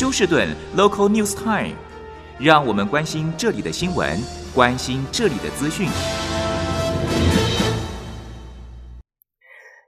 休士顿 Local News Time，让我们关心这里的新闻，关心这里的资讯。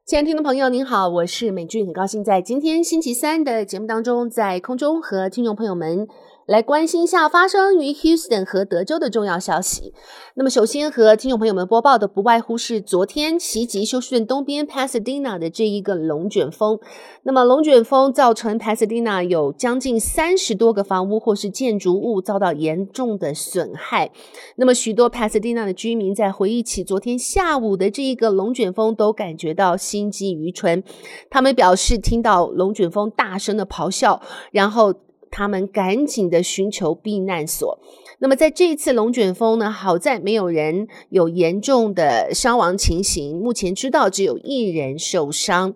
亲爱的听众朋友，您好，我是美俊，很高兴在今天星期三的节目当中，在空中和听众朋友们。来关心一下发生于 Houston 和德州的重要消息。那么，首先和听众朋友们播报的不外乎是昨天袭击休斯顿东边 Pasadena 的这一个龙卷风。那么，龙卷风造成 Pasadena 有将近三十多个房屋或是建筑物遭到严重的损害。那么，许多 Pasadena 的居民在回忆起昨天下午的这一个龙卷风，都感觉到心悸愚蠢。他们表示听到龙卷风大声的咆哮，然后。他们赶紧的寻求避难所。那么在这一次龙卷风呢，好在没有人有严重的伤亡情形。目前知道只有一人受伤。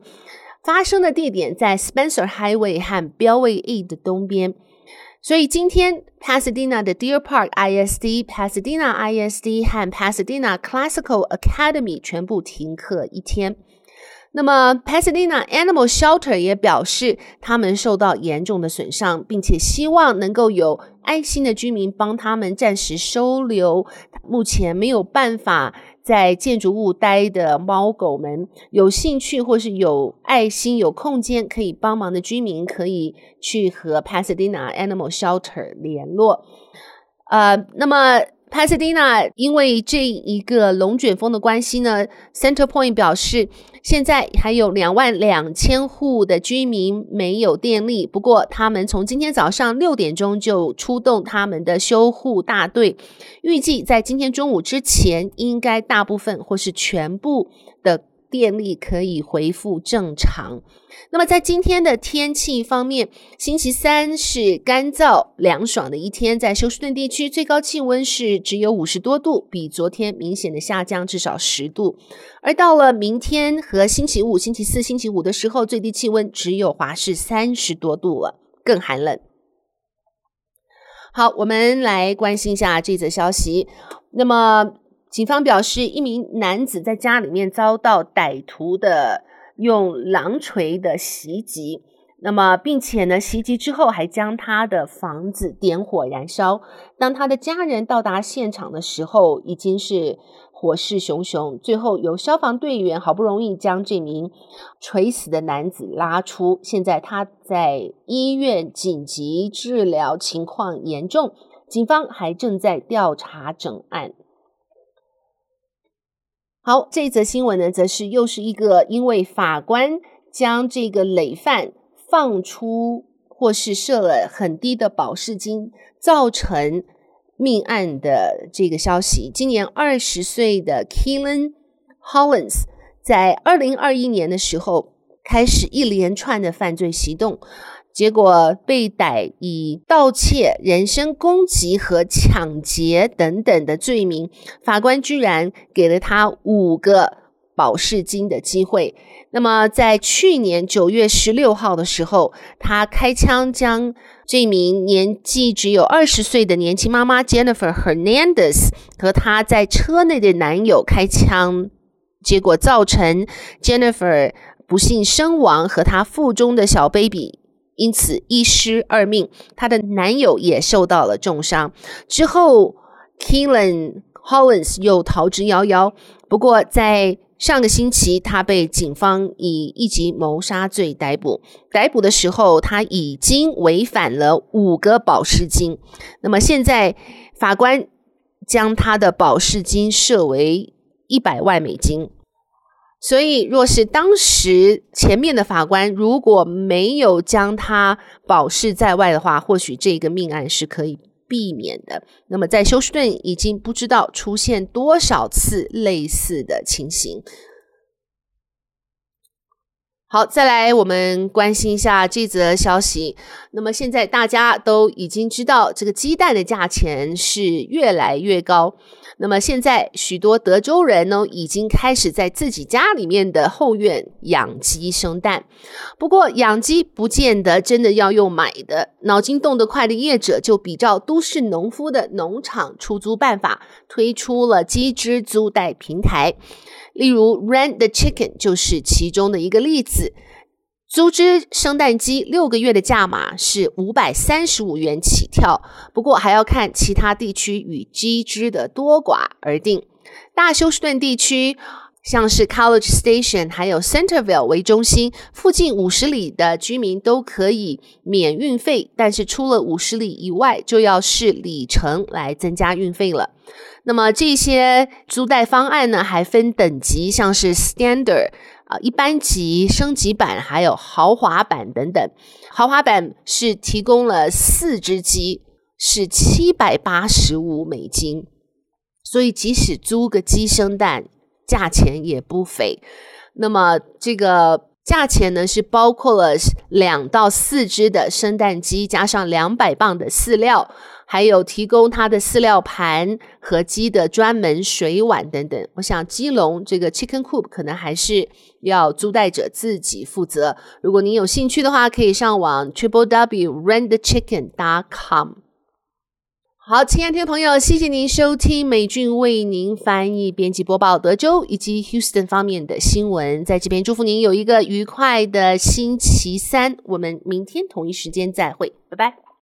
发生的地点在 Spencer Highway 和 Bellway 8的东边。所以今天 Pasadena 的 Deer Park ISD、Pasadena ISD 和 Pasadena Classical Academy 全部停课一天。那么，Pasadena Animal Shelter 也表示，他们受到严重的损伤，并且希望能够有爱心的居民帮他们暂时收留目前没有办法在建筑物待的猫狗们。有兴趣或是有爱心、有空间可以帮忙的居民，可以去和 Pasadena Animal Shelter 联络。呃，那么潘塞蒂娜因为这一个龙卷风的关系呢，CenterPoint 表示。现在还有两万两千户的居民没有电力，不过他们从今天早上六点钟就出动他们的修护大队，预计在今天中午之前，应该大部分或是全部的。电力可以恢复正常。那么在今天的天气方面，星期三是干燥凉爽的一天，在休斯顿地区最高气温是只有五十多度，比昨天明显的下降至少十度。而到了明天和星期五、星期四、星期五的时候，最低气温只有华氏三十多度了，更寒冷。好，我们来关心一下这则消息。那么。警方表示，一名男子在家里面遭到歹徒的用榔锤的袭击，那么并且呢，袭击之后还将他的房子点火燃烧。当他的家人到达现场的时候，已经是火势熊熊。最后由消防队员好不容易将这名垂死的男子拉出，现在他在医院紧急治疗，情况严重。警方还正在调查整案。好，这则新闻呢，则是又是一个因为法官将这个累犯放出，或是设了很低的保释金，造成命案的这个消息。今年二十岁的 Keelan Hollins 在二零二一年的时候开始一连串的犯罪行动。结果被逮以盗窃、人身攻击和抢劫等等的罪名，法官居然给了他五个保释金的机会。那么，在去年九月十六号的时候，他开枪将这名年纪只有二十岁的年轻妈妈 Jennifer Hernandez 和她在车内的男友开枪，结果造成 Jennifer 不幸身亡，和她腹中的小 baby。因此一尸二命，她的男友也受到了重伤。之后，Keelan Hollins 又逃之夭夭。不过，在上个星期，他被警方以一级谋杀罪逮捕。逮捕的时候，他已经违反了五个保释金。那么现在，法官将他的保释金设为一百万美金。所以，若是当时前面的法官如果没有将他保释在外的话，或许这个命案是可以避免的。那么，在休斯顿已经不知道出现多少次类似的情形。好，再来我们关心一下这则消息。那么，现在大家都已经知道，这个鸡蛋的价钱是越来越高。那么现在，许多德州人呢，已经开始在自己家里面的后院养鸡生蛋。不过，养鸡不见得真的要用买的。脑筋动得快的业者就比照都市农夫的农场出租办法，推出了鸡只租贷平台。例如，Rent the Chicken 就是其中的一个例子。租只生蛋鸡六个月的价码是五百三十五元起跳，不过还要看其他地区与鸡只的多寡而定。大休斯顿地区，像是 College Station 还有 Centerville 为中心，附近五十里的居民都可以免运费，但是出了五十里以外，就要视里程来增加运费了。那么这些租贷方案呢，还分等级，像是 Standard。啊，一般级、升级版还有豪华版等等。豪华版是提供了四只鸡，是七百八十五美金，所以即使租个鸡生蛋，价钱也不菲。那么这个价钱呢，是包括了两到四只的生蛋鸡，加上两百磅的饲料。还有提供它的饲料盘和鸡的专门水碗等等。我想鸡笼这个 chicken coop 可能还是要租代者自己负责。如果您有兴趣的话，可以上网 triple w rentthechicken dot com。好，亲爱的听众朋友，谢谢您收听美俊为您翻译、编辑播报德州以及 Houston 方面的新闻。在这边祝福您有一个愉快的星期三。我们明天同一时间再会，拜拜。